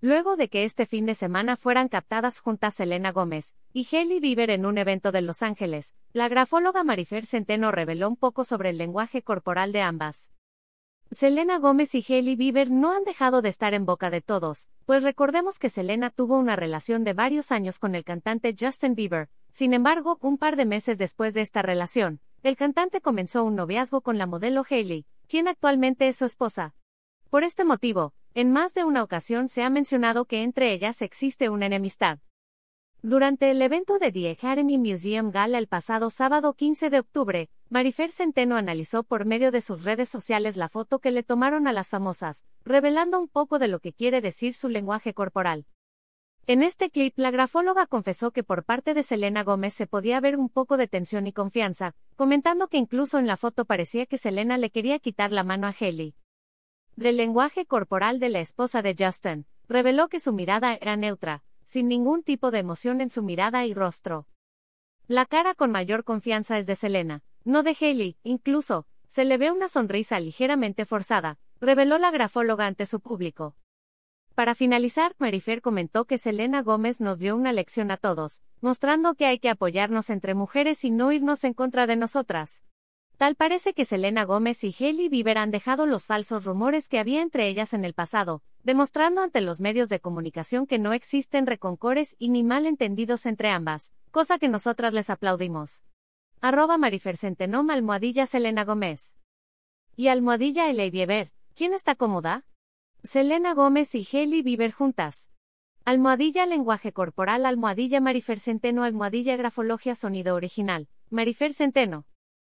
Luego de que este fin de semana fueran captadas juntas Selena Gómez y Hailey Bieber en un evento de Los Ángeles, la grafóloga Marifer Centeno reveló un poco sobre el lenguaje corporal de ambas. Selena Gómez y Hailey Bieber no han dejado de estar en boca de todos, pues recordemos que Selena tuvo una relación de varios años con el cantante Justin Bieber. Sin embargo, un par de meses después de esta relación, el cantante comenzó un noviazgo con la modelo Hailey, quien actualmente es su esposa. Por este motivo, en más de una ocasión se ha mencionado que entre ellas existe una enemistad. Durante el evento de The Academy Museum Gala el pasado sábado 15 de octubre, Marifer Centeno analizó por medio de sus redes sociales la foto que le tomaron a las famosas, revelando un poco de lo que quiere decir su lenguaje corporal. En este clip, la grafóloga confesó que por parte de Selena Gómez se podía ver un poco de tensión y confianza, comentando que incluso en la foto parecía que Selena le quería quitar la mano a Haley del lenguaje corporal de la esposa de Justin, reveló que su mirada era neutra, sin ningún tipo de emoción en su mirada y rostro. La cara con mayor confianza es de Selena, no de Haley, incluso, se le ve una sonrisa ligeramente forzada, reveló la grafóloga ante su público. Para finalizar, Marifer comentó que Selena Gómez nos dio una lección a todos, mostrando que hay que apoyarnos entre mujeres y no irnos en contra de nosotras. Tal parece que Selena Gómez y Hailey Bieber han dejado los falsos rumores que había entre ellas en el pasado, demostrando ante los medios de comunicación que no existen reconcores y ni malentendidos entre ambas, cosa que nosotras les aplaudimos. Arroba Marifercentenom almohadilla Selena Gómez. Y almohadilla Eley Bieber, ¿quién está cómoda? Selena Gómez y Hailey Bieber juntas. Almohadilla lenguaje corporal almohadilla Marifer Centeno almohadilla grafologia sonido original. Marifer Centeno.